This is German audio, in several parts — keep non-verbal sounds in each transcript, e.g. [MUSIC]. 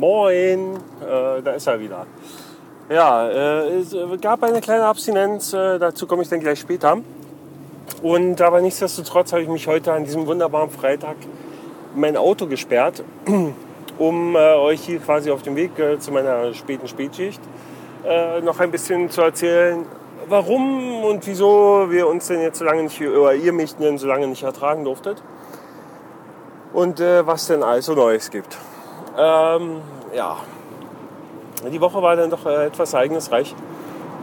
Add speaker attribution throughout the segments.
Speaker 1: Moin, äh, da ist er wieder. Ja, äh, es gab eine kleine Abstinenz, äh, dazu komme ich dann gleich später. Und aber nichtsdestotrotz habe ich mich heute an diesem wunderbaren Freitag mein Auto gesperrt, [CLEARS THROAT] um äh, euch hier quasi auf dem Weg äh, zu meiner späten Spätschicht äh, noch ein bisschen zu erzählen, warum und wieso wir uns denn jetzt so lange nicht, oder ihr mich denn so lange nicht ertragen durftet. Und was denn also Neues gibt. Ähm, ja, die Woche war dann doch äh, etwas ereignisreich.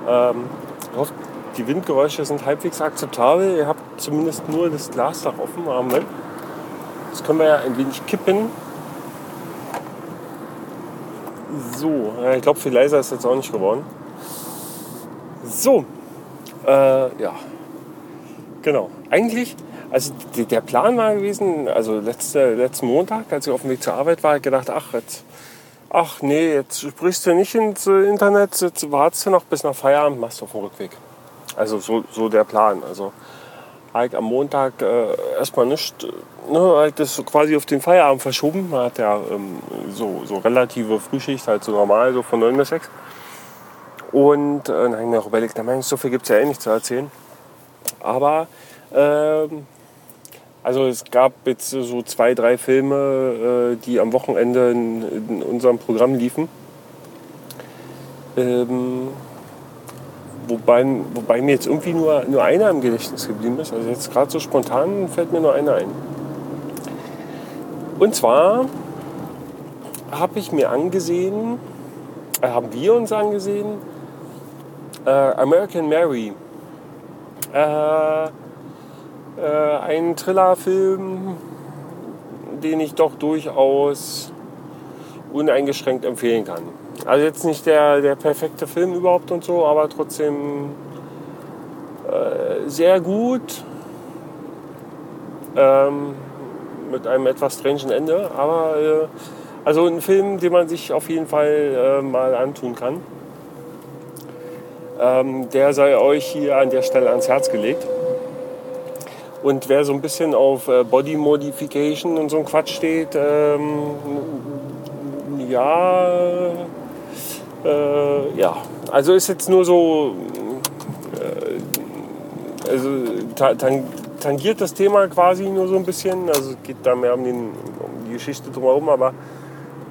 Speaker 1: Ähm, ich hoffe, die Windgeräusche sind halbwegs akzeptabel. Ihr habt zumindest nur das Glasdach offen am Moment. Das können wir ja ein wenig kippen. So, ich glaube, viel leiser ist jetzt auch nicht geworden. So, äh, ja, genau. Eigentlich, also der Plan war gewesen, also letzte, letzten Montag, als ich auf dem Weg zur Arbeit war, gedacht, ach, jetzt, ach nee, jetzt sprichst du nicht ins Internet, jetzt wartest du noch bis nach Feierabend, machst du auf dem Rückweg. Also so, so der Plan. Also halt am Montag äh, erstmal nicht, ne, halt das quasi auf den Feierabend verschoben. Man hat ja ähm, so, so relative Frühschicht, halt so normal, so von 9 bis 6. Und äh, dann habe ich mir auch überlegt, na, so viel gibt es ja eh nicht zu erzählen. Aber ähm, also es gab jetzt so zwei, drei Filme, äh, die am Wochenende in, unserem Programm liefen. Ähm, wobei, wobei mir jetzt irgendwie nur, nur einer im Gedächtnis geblieben ist. Also jetzt gerade so spontan fällt mir nur einer ein. Und zwar habe ich mir angesehen, äh, haben wir uns angesehen, äh, American Mary. Äh, äh, ein Thrillerfilm, den ich doch durchaus uneingeschränkt empfehlen kann. Also jetzt nicht der, der perfekte Film überhaupt und so, aber trotzdem äh, sehr gut. Ähm, mit einem etwas strangen Ende, aber äh, also ein Film, den man sich auf jeden Fall äh, mal antun kann. Ähm, der sei euch hier an der Stelle ans Herz gelegt. Und wer so ein bisschen auf äh, Body Modification und so ein Quatsch steht, ähm, ja, äh, ja, also ist jetzt nur so, äh, also tangiert das Thema quasi nur so ein bisschen. Also es geht da mehr um, den, um die Geschichte drumherum, aber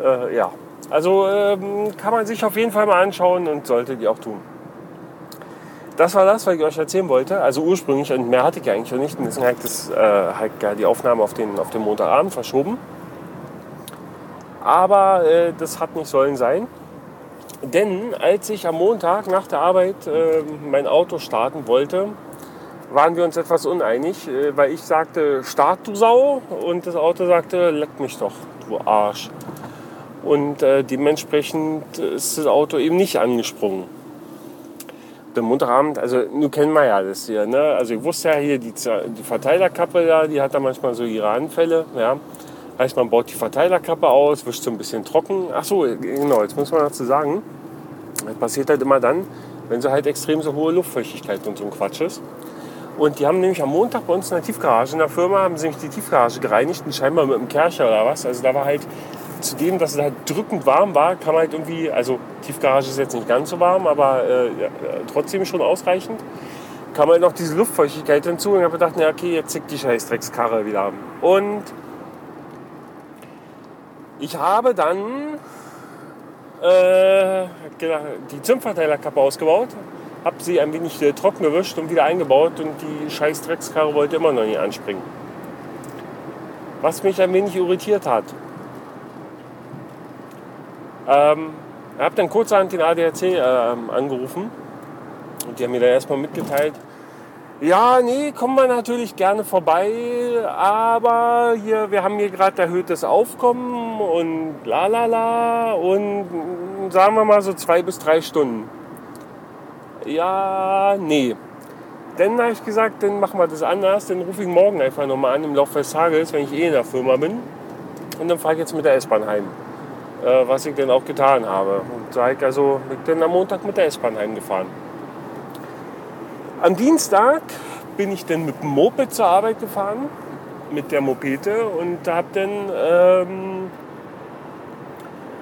Speaker 1: äh, ja. Also ähm, kann man sich auf jeden Fall mal anschauen und sollte die auch tun. Das war das, was ich euch erzählen wollte. Also ursprünglich, und mehr hatte ich eigentlich noch nicht. Und deswegen ich das, äh, halt die Aufnahme auf den, auf den Montagabend verschoben. Aber äh, das hat nicht sollen sein. Denn als ich am Montag nach der Arbeit äh, mein Auto starten wollte, waren wir uns etwas uneinig, äh, weil ich sagte, start du Sau und das Auto sagte, leck mich doch, du Arsch. Und äh, dementsprechend ist das Auto eben nicht angesprungen. Der Montagabend, also nun kennen wir ja das hier, ne? Also ich wusste ja hier, die, die Verteilerkappe da, die hat da manchmal so ihre Anfälle, ja. Heißt, man baut die Verteilerkappe aus, wischt so ein bisschen trocken. Ach so, genau, jetzt muss man dazu sagen, das passiert halt immer dann, wenn so halt extrem so hohe Luftfeuchtigkeit und so ein Quatsch ist. Und die haben nämlich am Montag bei uns in der Tiefgarage in der Firma, haben sie nämlich die Tiefgarage gereinigt und scheinbar mit dem Kercher oder was. Also da war halt, zudem, dass es halt drückend warm war, man halt irgendwie, also Tiefgarage ist jetzt nicht ganz so warm, aber äh, ja, trotzdem schon ausreichend, kam halt noch diese Luftfeuchtigkeit hinzu und habe gedacht, ja okay, jetzt zickt die Scheißdreckskarre wieder. Und ich habe dann äh, die Zündverteilerkappe ausgebaut, habe sie ein wenig äh, trocken gewischt und wieder eingebaut und die scheiß Dreckskarre wollte immer noch nicht anspringen. Was mich ein wenig irritiert hat. Ähm, ich habe dann kurzerhand den ADAC äh, angerufen und die haben mir dann erstmal mitgeteilt, ja, nee, kommen wir natürlich gerne vorbei, aber hier, wir haben hier gerade erhöhtes Aufkommen und la la la und sagen wir mal so zwei bis drei Stunden. Ja, nee. Dann habe ich gesagt, dann machen wir das anders, dann rufe ich morgen einfach nochmal an im Laufe des Tages, wenn ich eh in der Firma bin. Und dann fahre ich jetzt mit der S-Bahn heim. Äh, was ich dann auch getan habe. Und da ich also bin dann am Montag mit der S-Bahn heimgefahren. Am Dienstag bin ich dann mit dem Moped zur Arbeit gefahren, mit der Mopete und habe dann ähm,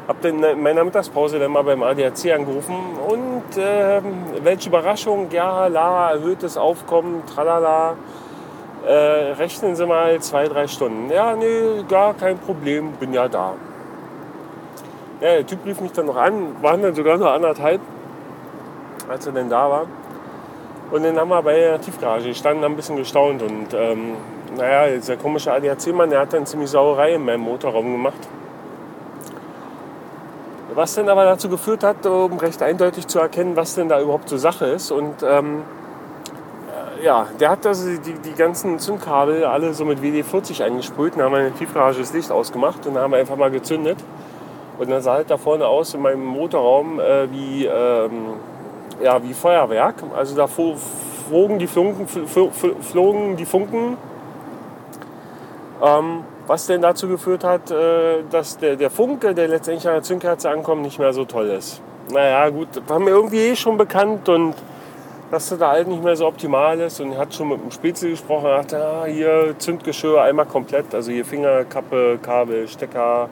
Speaker 1: Hab dann in meiner Mittagspause dann mal beim ADAC angerufen und äh, welche Überraschung, ja, la, erhöhtes Aufkommen, tralala. Äh, rechnen Sie mal zwei, drei Stunden. Ja, nee, gar kein Problem, bin ja da. Ja, der Typ rief mich dann noch an, waren dann sogar nur anderthalb, als er denn da war. Und dann haben wir bei der Tiefgarage gestanden, haben ein bisschen gestaunt. Und ähm, naja, dieser komische ADAC-Mann, der hat dann ziemlich Sauerei in meinem Motorraum gemacht. Was denn aber dazu geführt hat, um recht eindeutig zu erkennen, was denn da überhaupt so Sache ist. Und ähm, ja, der hat also die, die ganzen Zündkabel alle so mit WD-40 eingesprüht. Dann haben wir in der Tiefgarage das Licht ausgemacht und haben einfach mal gezündet. Und dann sah halt da vorne aus in meinem Motorraum äh, wie, ähm, ja, wie Feuerwerk. Also da flogen die Funken, flogen die Funken ähm, was denn dazu geführt hat, äh, dass der, der Funke, der letztendlich an der Zündkerze ankommt, nicht mehr so toll ist. Naja, gut, war mir irgendwie eh schon bekannt und dass das da halt nicht mehr so optimal ist. Und er hat schon mit dem Spitzel gesprochen, er dachte, ah, hier Zündgeschirr einmal komplett, also hier Finger, Kappe, Kabel, Stecker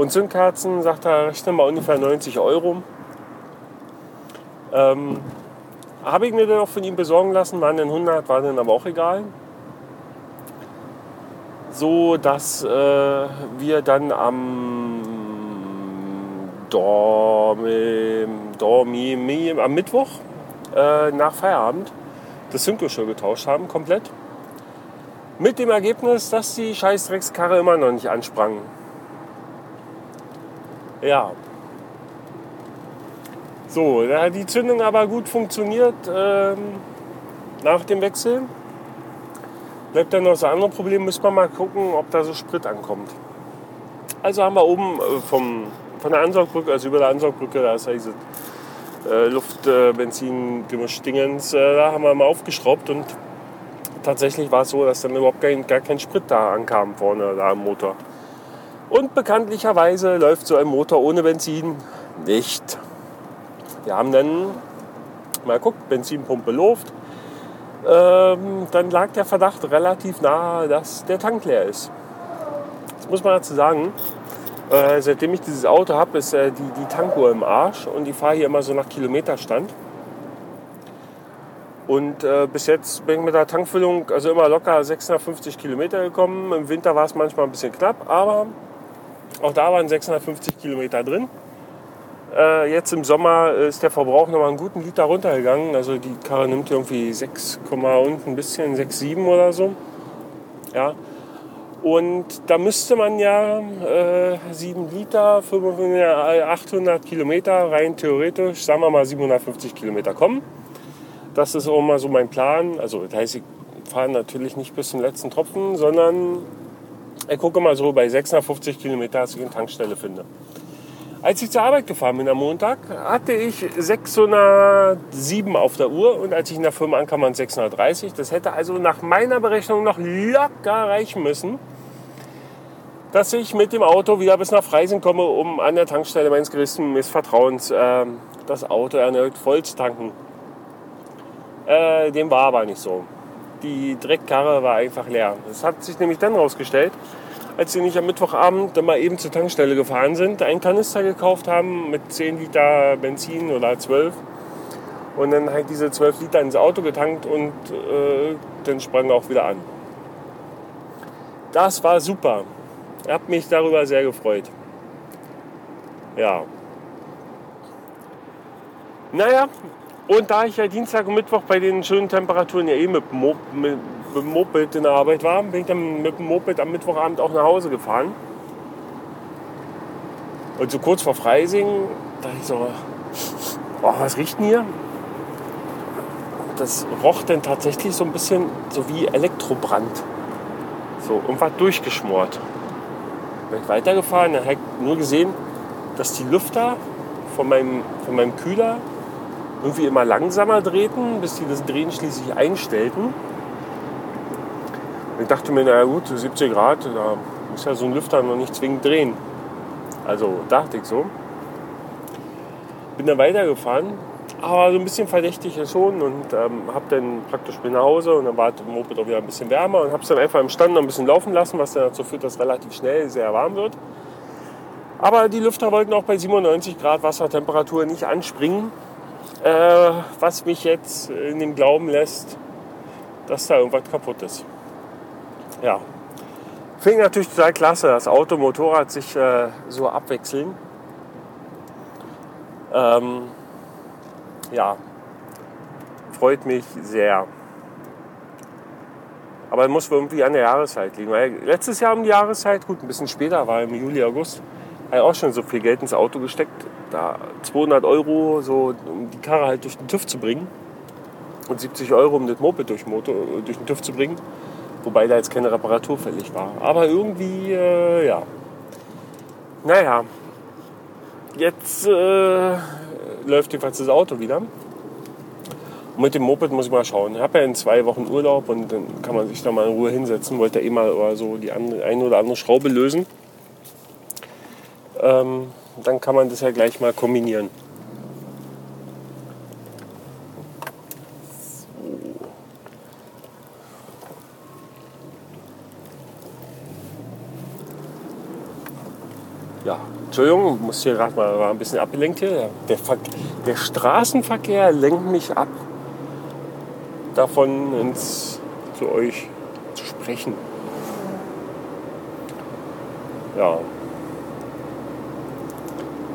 Speaker 1: und Zündkerzen, sagt er, rechne mal ungefähr 90 Euro. Ähm, habe ich mir dann auch von ihm besorgen lassen, waren dann 100, war dann aber auch egal so dass äh, wir dann am Dormi, Dormi, am Mittwoch äh, nach Feierabend das Synchro-Show getauscht haben, komplett. Mit dem Ergebnis, dass die Scheißdreckskarre immer noch nicht ansprang. Ja. So, da hat die Zündung aber gut funktioniert ähm, nach dem Wechsel. Bleibt dann noch das andere Problem, müssen wir mal gucken, ob da so Sprit ankommt. Also haben wir oben äh, vom, von der Ansaugbrücke, also über der Ansaugbrücke, da ist ja diese äh, Luft, äh, äh, da haben wir mal aufgeschraubt und tatsächlich war es so, dass dann überhaupt kein, gar kein Sprit da ankam vorne da am Motor. Und bekanntlicherweise läuft so ein Motor ohne Benzin nicht. Wir haben dann mal geguckt, Benzinpumpe Luft, ähm, dann lag der Verdacht relativ nahe, dass der Tank leer ist. Das muss man dazu sagen. Äh, seitdem ich dieses Auto habe, ist äh, die, die Tankuhr im Arsch und ich fahre hier immer so nach Kilometerstand. Und äh, bis jetzt bin ich mit der Tankfüllung also immer locker 650 Kilometer gekommen. Im Winter war es manchmal ein bisschen knapp, aber auch da waren 650 Kilometer drin. Äh, jetzt im Sommer ist der Verbrauch noch mal einen guten Liter runtergegangen. Also die Karre nimmt irgendwie 6, und ein bisschen, 6, 7 oder so. Ja. Und da müsste man ja äh, 7 Liter, 500, 800 Kilometer rein theoretisch, sagen wir mal 750 Kilometer kommen. Das ist auch mal so mein Plan. Also das heißt, ich fahre natürlich nicht bis zum letzten Tropfen, sondern ich gucke mal so bei 650 Kilometer, dass ich eine Tankstelle finde. Als ich zur Arbeit gefahren bin am Montag, hatte ich 607 auf der Uhr und als ich in der Firma ankam, waren 630. Das hätte also nach meiner Berechnung noch locker reichen müssen, dass ich mit dem Auto wieder bis nach Freising komme, um an der Tankstelle meines größten Missvertrauens äh, das Auto erneut voll zu tanken. Äh, dem war aber nicht so. Die Dreckkarre war einfach leer. Das hat sich nämlich dann rausgestellt, als sie nicht am Mittwochabend dann mal eben zur Tankstelle gefahren sind, einen Kanister gekauft haben mit 10 Liter Benzin oder 12 und dann halt diese 12 Liter ins Auto getankt und äh, dann sprang auch wieder an. Das war super. Ich habe mich darüber sehr gefreut. Ja. Naja, und da ich ja Dienstag und Mittwoch bei den schönen Temperaturen ja eh mit, mit, mit dem Moped in der Arbeit war, bin ich dann mit dem Moped am Mittwochabend auch nach Hause gefahren. Und so kurz vor Freising dachte ich so, [LAUGHS] oh, was riecht denn hier? Das roch dann tatsächlich so ein bisschen so wie Elektrobrand. So irgendwas durchgeschmort. Bin ich weitergefahren, dann habe ich nur gesehen, dass die Lüfter von meinem, von meinem Kühler irgendwie immer langsamer drehten, bis sie das Drehen schließlich einstellten. Ich dachte mir, naja gut, 70 Grad, da muss ja so ein Lüfter noch nicht zwingend drehen. Also dachte ich so. Bin dann weitergefahren, aber so ein bisschen verdächtig schon und ähm, habe dann praktisch bin nach Hause und dann war das Moped auch wieder ein bisschen wärmer und habe es dann einfach im Stand noch ein bisschen laufen lassen, was dann dazu führt, dass relativ schnell sehr warm wird. Aber die Lüfter wollten auch bei 97 Grad Wassertemperatur nicht anspringen, äh, was mich jetzt in dem Glauben lässt, dass da irgendwas kaputt ist. Ja, finde ich natürlich total klasse, dass Auto und Motorrad sich äh, so abwechseln. Ähm, ja, freut mich sehr. Aber muss irgendwie an der Jahreszeit liegen. Weil letztes Jahr um die Jahreszeit, gut, ein bisschen später, war im Juli, August, habe ich auch schon so viel Geld ins Auto gesteckt. Da 200 Euro, so, um die Karre halt durch den TÜV zu bringen. Und 70 Euro, um das Moped durch, Motor, durch den TÜV zu bringen. Wobei da jetzt keine Reparatur fällig war. Aber irgendwie, äh, ja. Naja, jetzt äh, läuft jedenfalls das Auto wieder. Und mit dem Moped muss ich mal schauen. Ich habe ja in zwei Wochen Urlaub und dann kann man sich da mal in Ruhe hinsetzen. Wollte eh mal oder so die eine, eine oder andere Schraube lösen. Ähm, dann kann man das ja gleich mal kombinieren. Entschuldigung, muss hier gerade mal war ein bisschen abgelenkt hier. Der, der, Straßenverkehr lenkt mich ab, davon ins, zu euch zu sprechen. Ja.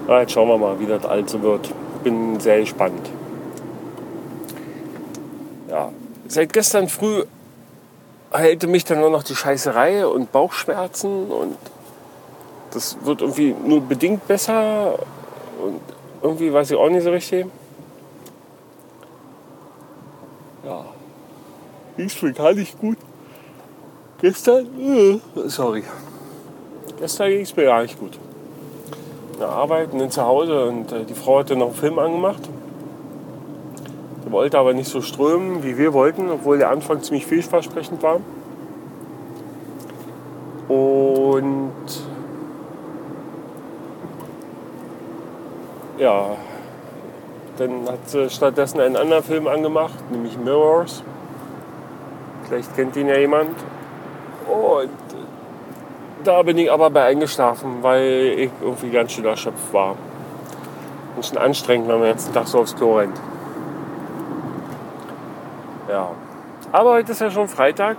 Speaker 1: ja. Jetzt schauen wir mal, wie das alles so wird. Bin sehr gespannt. Ja, seit gestern früh heilte mich dann nur noch die Scheißerei und Bauchschmerzen und das wird irgendwie nur bedingt besser und irgendwie weiß ich auch nicht so richtig. Ja, ging gar nicht gut. Gestern, äh, sorry, gestern ging es mir gar nicht gut. Ja, arbeiten dann zu Hause und äh, die Frau hatte noch einen Film angemacht. Der wollte aber nicht so strömen, wie wir wollten, obwohl der Anfang ziemlich vielversprechend war. Und ja, dann hat sie stattdessen einen anderen Film angemacht, nämlich Mirrors. Vielleicht kennt ihn ja jemand. Und da bin ich aber bei eingeschlafen, weil ich irgendwie ganz schön erschöpft war. Und schon anstrengend, wenn man jetzt einen Tag so aufs Klo rennt. Ja. Aber heute ist ja schon Freitag.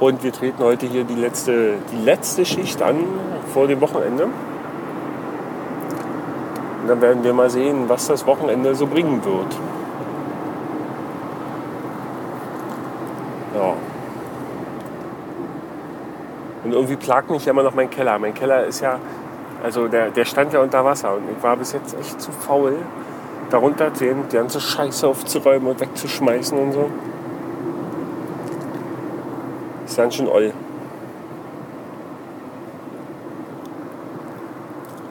Speaker 1: Und wir treten heute hier die letzte, die letzte Schicht an vor dem Wochenende. Und dann werden wir mal sehen, was das Wochenende so bringen wird. Ja. Und irgendwie plagt mich ja immer noch mein Keller. Mein Keller ist ja, also der, der stand ja unter Wasser und ich war bis jetzt echt zu faul, darunter die ganze Scheiße aufzuräumen und wegzuschmeißen und so. Ist ganz schön oll.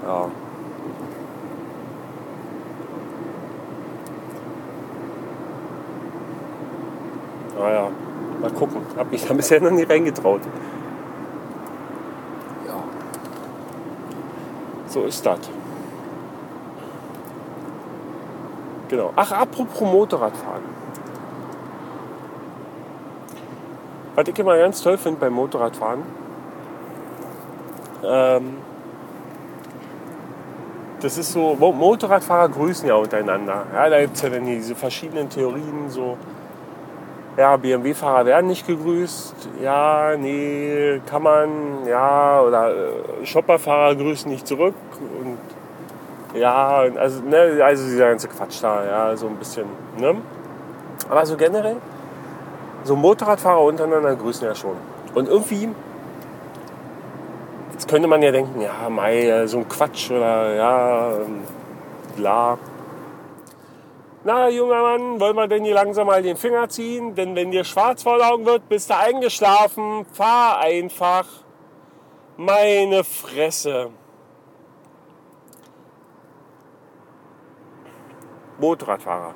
Speaker 1: Ja. Naja, mal mich da bisher noch nie reingetraut. Ja. So ist das. Genau. Ach, apropos Motorradfahren. Was ich immer ganz toll finde beim Motorradfahren, ähm, das ist so, Motorradfahrer grüßen ja untereinander. Ja, da gibt es ja dann diese verschiedenen Theorien, so ja, BMW-Fahrer werden nicht gegrüßt. Ja, nee, kann man, ja, oder äh, Shopperfahrer grüßen nicht zurück. Und ja, also, ne, also dieser ganze Quatsch da, ja, so ein bisschen, ne? Aber so generell, so Motorradfahrer untereinander grüßen ja schon. Und irgendwie, jetzt könnte man ja denken, ja, Mai, so ein Quatsch oder ja, ähm, bla. Na, junger Mann, wollen wir denn hier langsam mal den Finger ziehen? Denn wenn dir schwarz vor Augen wird, bist du eingeschlafen. Fahr einfach. Meine Fresse. Motorradfahrer.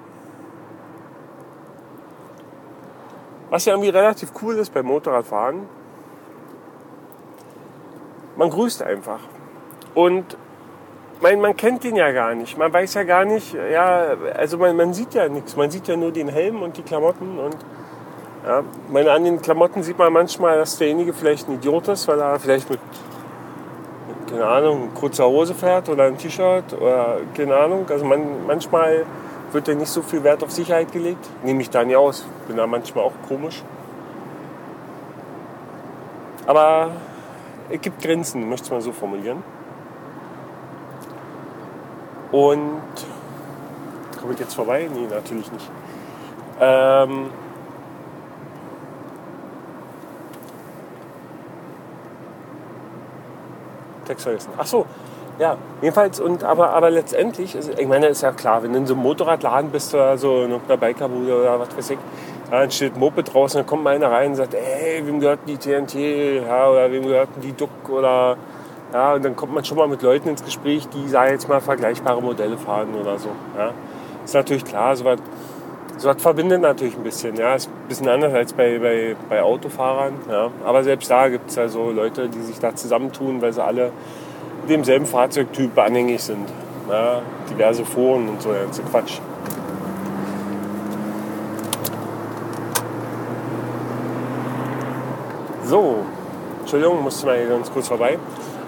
Speaker 1: Was ja irgendwie relativ cool ist beim Motorradfahren, man grüßt einfach. Und man, man kennt den ja gar nicht. Man weiß ja gar nicht, ja, also man, man sieht ja nichts. Man sieht ja nur den Helm und die Klamotten und ja, meine, an den Klamotten sieht man manchmal, dass derjenige vielleicht ein Idiot ist, weil er vielleicht mit keine Ahnung, kurzer Hose fährt oder ein T-Shirt oder keine Ahnung. Also man, manchmal wird ja nicht so viel Wert auf Sicherheit gelegt. Nehme ich da nicht aus. Bin da manchmal auch komisch. Aber es gibt Grenzen, möchte ich mal so formulieren. Und komme ich jetzt vorbei? Nee, natürlich nicht. Ähm, Text vergessen. Ach so, ja, jedenfalls, und aber, aber letztendlich, ist, ich meine, ist ja klar, wenn du in so einem Motorradladen bist oder so in einer Bikerbude oder was weiß ich, dann steht Moped draußen, dann kommt mal einer rein und sagt, ey, wem gehört die TNT, ja, oder wem gehört die Duck oder ja, und dann kommt man schon mal mit Leuten ins Gespräch, die, sagen jetzt mal, vergleichbare Modelle fahren oder so. Ja. Ist natürlich klar, sowas so was verbindet natürlich ein bisschen. Ja, ist ein bisschen anders als bei, bei, bei Autofahrern. Ja. Aber selbst da gibt es ja so Leute, die sich da zusammentun, weil sie alle demselben Fahrzeugtyp anhängig sind. Ja, diverse Foren und so, ganze Quatsch. So, Entschuldigung, musste mal ganz kurz vorbei.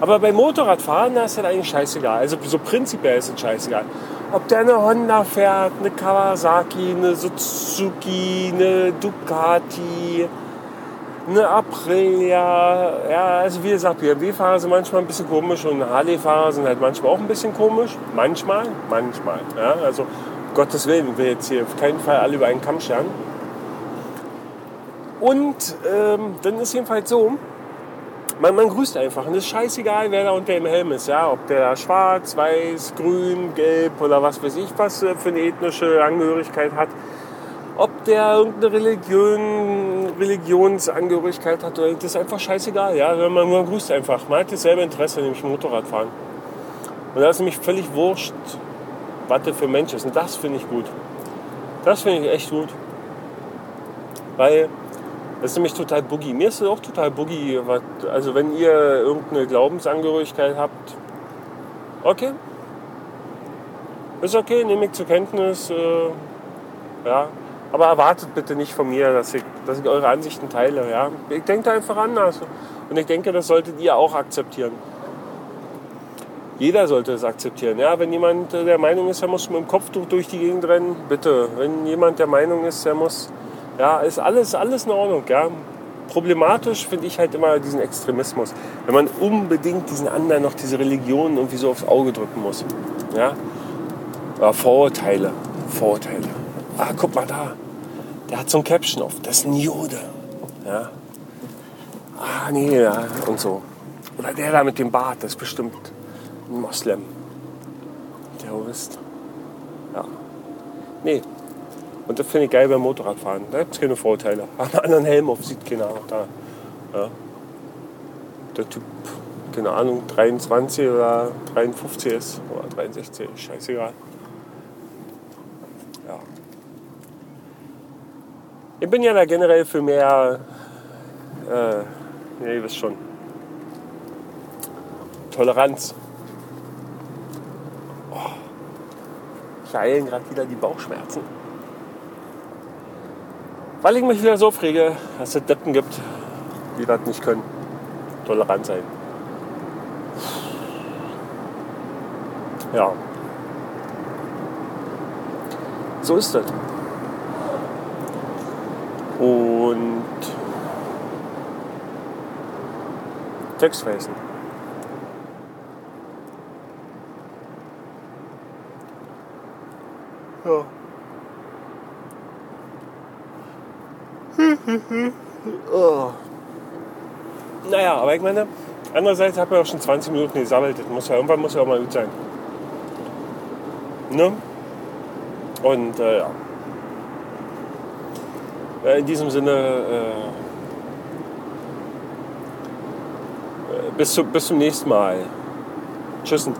Speaker 1: Aber beim Motorradfahren, da ist das eigentlich scheißegal. Also so prinzipiell ist es scheißegal. Ob der eine Honda fährt, eine Kawasaki, eine Suzuki, eine Ducati, eine Aprilia. Ja, also wie gesagt, BMW-Fahrer sind manchmal ein bisschen komisch und Harley-Fahrer sind halt manchmal auch ein bisschen komisch. Manchmal, manchmal. Ja, also um Gottes Willen, ich will jetzt hier auf keinen Fall alle über einen Kamm scheren. Und ähm, dann ist jedenfalls so, man, man grüßt einfach. Und es ist scheißegal, wer da unter dem Helm ist. Ja? Ob der schwarz, weiß, grün, gelb oder was weiß ich was für eine ethnische Angehörigkeit hat. Ob der irgendeine Religion, Religionsangehörigkeit hat, das ist einfach scheißegal. Ja? Man, man grüßt einfach. Man hat dasselbe Interesse, nämlich Motorradfahren. Und da ist nämlich völlig wurscht, was der für Mensch ist. Und das finde ich gut. Das finde ich echt gut. Weil das ist nämlich total boogie. Mir ist es auch total boogie. Also wenn ihr irgendeine Glaubensangehörigkeit habt, okay. Ist okay, nehme ich zur Kenntnis. Äh, ja. Aber erwartet bitte nicht von mir, dass ich, dass ich eure Ansichten teile. Ja. Ich denke da einfach anders. Und ich denke, das solltet ihr auch akzeptieren. Jeder sollte es akzeptieren. Ja, wenn jemand der Meinung ist, er muss mit dem Kopftuch durch die Gegend rennen, bitte. Wenn jemand der Meinung ist, er muss ja, ist alles, alles in Ordnung. Ja. Problematisch finde ich halt immer diesen Extremismus. Wenn man unbedingt diesen anderen noch diese Religion irgendwie so aufs Auge drücken muss. Ja. ja Vorurteile. Vorurteile. Ah, guck mal da. Der hat so ein Caption auf. Das ist ein Jude. Ja. Ah, nee, ja. Und so. Oder der da mit dem Bart. Das ist bestimmt ein Moslem. Terrorist. Ja. Nee, und das finde ich geil beim Motorradfahren. Da gibt es keine Vorteile. [LAUGHS] Haben einen anderen Helm auf, sieht keiner da. Ja. Der Typ, keine Ahnung, 23 oder 53 ist oder 63, scheißegal. Ja. Ich bin ja da generell für mehr, äh, ja, ihr wisst schon, Toleranz. Oh. Ich heilen gerade wieder die Bauchschmerzen. Weil ich mich wieder so aufrege, dass es Deppen gibt, die das nicht können. Tolerant sein. Ja. So ist das. Und Text oh. Naja, aber ich meine, andererseits habe ich auch schon 20 Minuten gesammelt. Das muss ja, irgendwann muss ja auch mal gut sein. Ne? Und äh, ja. In diesem Sinne, äh, bis, zu, bis zum nächsten Mal. Tschüssen.